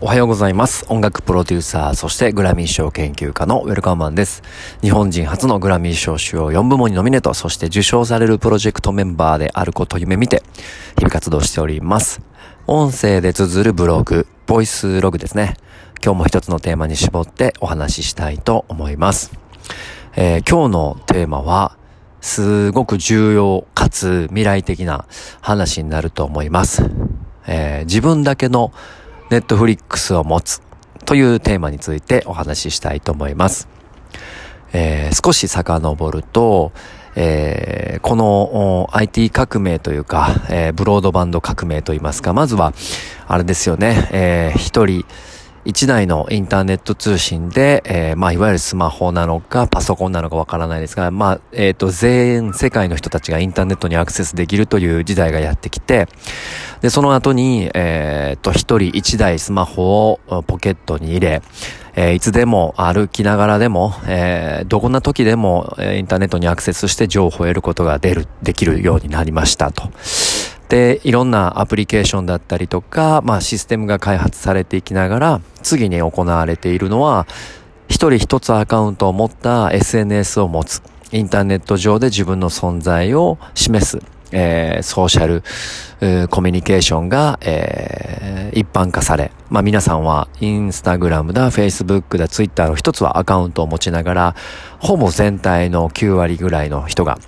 おはようございます。音楽プロデューサー、そしてグラミー賞研究家のウェルカムマンです。日本人初のグラミー賞主要4部門にノミネート、そして受賞されるプロジェクトメンバーであることを夢見て、日々活動しております。音声で綴るブログ、ボイスログですね。今日も一つのテーマに絞ってお話ししたいと思います。えー、今日のテーマは、すごく重要かつ未来的な話になると思います。えー、自分だけのネットフリックスを持つというテーマについてお話ししたいと思います。えー、少し遡ると、えー、この IT 革命というか、えー、ブロードバンド革命といいますか、まずは、あれですよね、えー、一人、一台のインターネット通信で、えー、まあ、いわゆるスマホなのか、パソコンなのかわからないですが、まあ、えっ、ー、と、全世界の人たちがインターネットにアクセスできるという時代がやってきて、で、その後に、えっ、ー、と、一人一台スマホをポケットに入れ、え、いつでも歩きながらでも、え、どこな時でも、えインターネットにアクセスして情報を得ることが出る、できるようになりましたと。で、いろんなアプリケーションだったりとか、まあシステムが開発されていきながら、次に行われているのは、一人一つアカウントを持った SNS を持つ。インターネット上で自分の存在を示す。えー、ソーシャル、コミュニケーションが、えー、一般化され、まあ皆さんはインスタグラムだ、フェイスブックだ、ツイッターの一つはアカウントを持ちながら、ほぼ全体の9割ぐらいの人が、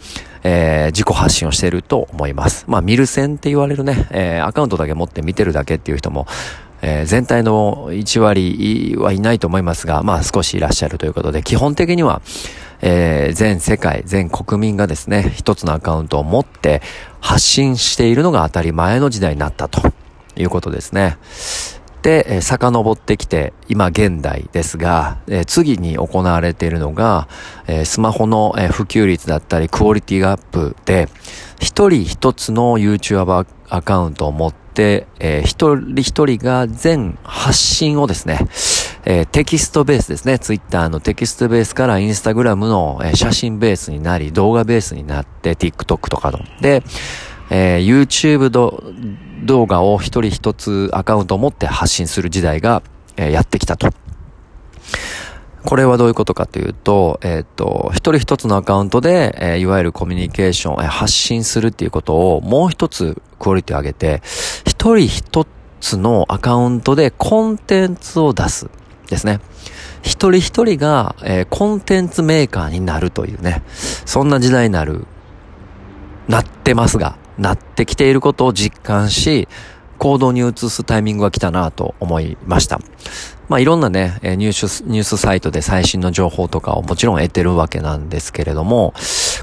えー、自己発信をしていると思います。まあ、見る線って言われるね、えー、アカウントだけ持って見てるだけっていう人も、えー、全体の1割はいないと思いますが、まあ少しいらっしゃるということで、基本的には、えー、全世界、全国民がですね、一つのアカウントを持って発信しているのが当たり前の時代になったということですね。で、えー、遡ってきて、今現代ですが、えー、次に行われているのが、えー、スマホの、え、普及率だったり、クオリティアップで、一人一つの YouTuber アカウントを持って、えー、一人一人が全発信をですね、えー、テキストベースですね。Twitter のテキストベースから Instagram の、えー、写真ベースになり、動画ベースになって、TikTok とかの。で、えー、YouTube 動画を一人一つアカウントを持って発信する時代が、えー、やってきたと。これはどういうことかというと、えっ、ー、と、一人一つのアカウントで、えー、いわゆるコミュニケーション、えー、発信するっていうことをもう一つクオリティを上げて、一人一つのアカウントでコンテンツを出す。ですね。一人一人が、えー、コンテンツメーカーになるというね、そんな時代になる、なってますが、なってきていることを実感し、行動に移すタイミングが来たなと思いました。まあいろんなね、えニュース、ニュースサイトで最新の情報とかをもちろん得てるわけなんですけれども、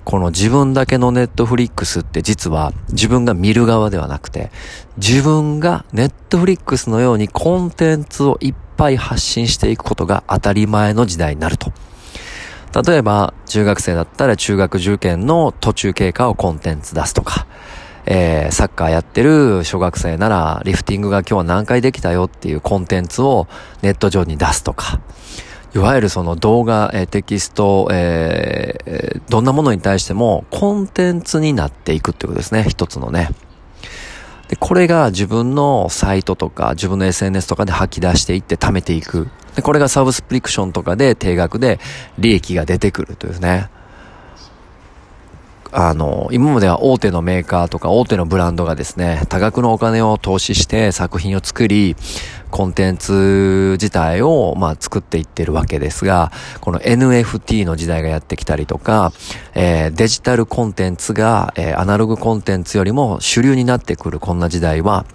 この自分だけのネットフリックスって実は自分が見る側ではなくて、自分がネットフリックスのようにコンテンツをいっぱい発信していくことが当たり前の時代になると。例えば、中学生だったら中学受験の途中経過をコンテンツ出すとか、えー、サッカーやってる小学生なら、リフティングが今日は何回できたよっていうコンテンツをネット上に出すとか、いわゆるその動画、えー、テキスト、えー、どんなものに対してもコンテンツになっていくってことですね。一つのね。で、これが自分のサイトとか自分の SNS とかで吐き出していって貯めていく。で、これがサブスプリクションとかで定額で利益が出てくるというね。あの、今までは大手のメーカーとか大手のブランドがですね、多額のお金を投資して作品を作り、コンテンツ自体を、まあ、作っていってるわけですが、この NFT の時代がやってきたりとか、えー、デジタルコンテンツが、えー、アナログコンテンツよりも主流になってくるこんな時代は、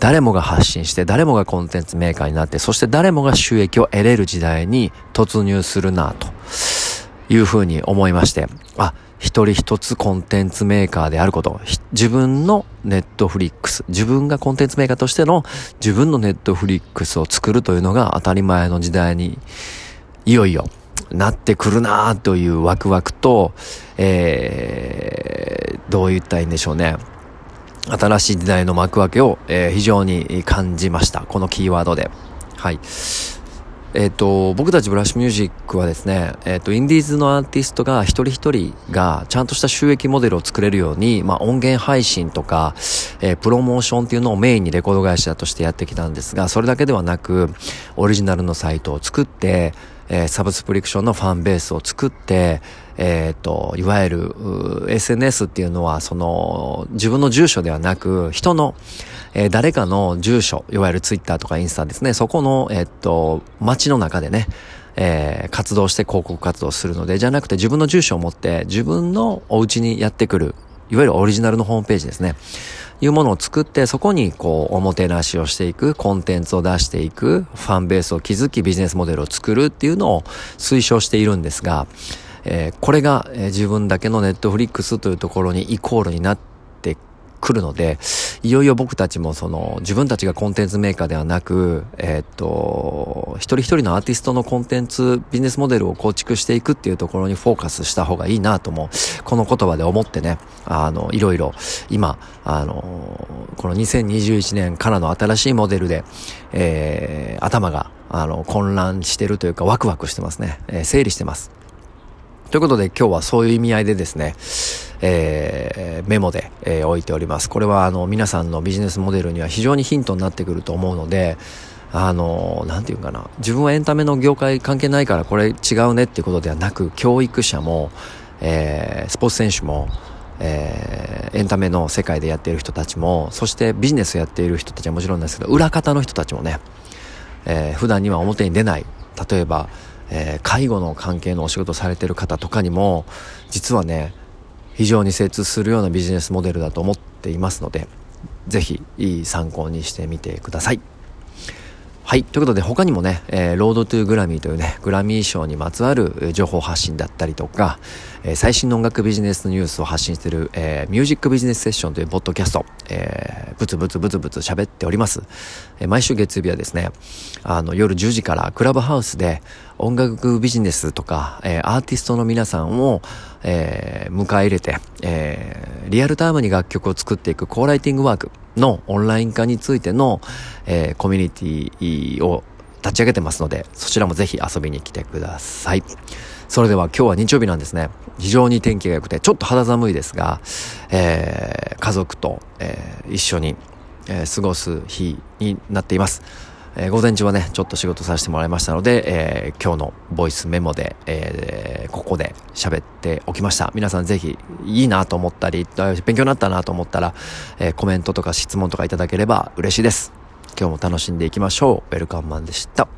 誰もが発信して、誰もがコンテンツメーカーになって、そして誰もが収益を得れる時代に突入するな、というふうに思いまして、あ、一人一つコンテンツメーカーであること、自分のネットフリックス、自分がコンテンツメーカーとしての自分のネットフリックスを作るというのが当たり前の時代に、いよいよなってくるなというワクワクと、えー、どう言ったらいいんでしょうね。新しい時代の幕開けを、えー、非常に感じました。このキーワードで。はい。えっ、ー、と、僕たちブラッシュミュージックはですね、えっ、ー、と、インディーズのアーティストが一人一人がちゃんとした収益モデルを作れるように、まあ、音源配信とか、えー、プロモーションっていうのをメインにレコード会社としてやってきたんですが、それだけではなく、オリジナルのサイトを作って、えー、サブスプリクションのファンベースを作って、えっ、ー、と、いわゆる、SNS っていうのは、その、自分の住所ではなく、人の、えー、誰かの住所、いわゆるツイッターとかインスタですね、そこの、えっ、と、街の中でね、えー、活動して広告活動するので、じゃなくて自分の住所を持って自分のお家にやってくる、いわゆるオリジナルのホームページですね。いうものを作って、そこにこう、おもてなしをしていく、コンテンツを出していく、ファンベースを築き、ビジネスモデルを作るっていうのを推奨しているんですが、えー、これが、えー、自分だけのネットフリックスというところにイコールになってくるので、いよいよ僕たちもその、自分たちがコンテンツメーカーではなく、えー、っと、一人一人のアーティストのコンテンツ、ビジネスモデルを構築していくっていうところにフォーカスした方がいいなとも、この言葉で思ってね、あの、いろいろ、今、あの、この2021年からの新しいモデルで、えー、頭が、あの、混乱してるというかワクワクしてますね。えー、整理してます。ということで今日はそういう意味合いでですね、えー、メモで、えー、置いております。これはあの皆さんのビジネスモデルには非常にヒントになってくると思うので、あの、なんていうかな、自分はエンタメの業界関係ないからこれ違うねっていうことではなく、教育者も、えー、スポーツ選手も、えー、エンタメの世界でやっている人たちも、そしてビジネスやっている人たちはもちろんですけど、裏方の人たちもね、えー、普段には表に出ない、例えば、えー、介護の関係のお仕事されてる方とかにも、実はね、非常に精通するようなビジネスモデルだと思っていますので、ぜひいい参考にしてみてください。はい。ということで、他にもね、えー、ロードトゥーグラミーというね、グラミー賞にまつわる情報発信だったりとか、えー、最新の音楽ビジネスニュースを発信している、えー、ミュージックビジネスセッションというポッドキャスト、えー、ブツブツブツブツ喋っております。え、毎週月曜日はですね、あの、夜10時からクラブハウスで音楽ビジネスとか、えー、アーティストの皆さんを、えー、迎え入れて、えー、リアルタイムに楽曲を作っていくコーライティングワーク、のオンライン化についての、え、コミュニティを立ち上げてますので、そちらもぜひ遊びに来てください。それでは今日は日曜日なんですね。非常に天気が良くて、ちょっと肌寒いですが、え、家族と、え、一緒に、え、過ごす日になっています。えー、午前中はね、ちょっと仕事させてもらいましたので、えー、今日のボイスメモで、えー、ここで喋っておきました。皆さんぜひ、いいなと思ったり、勉強になったなと思ったら、え、コメントとか質問とかいただければ嬉しいです。今日も楽しんでいきましょう。ウェルカムマンでした。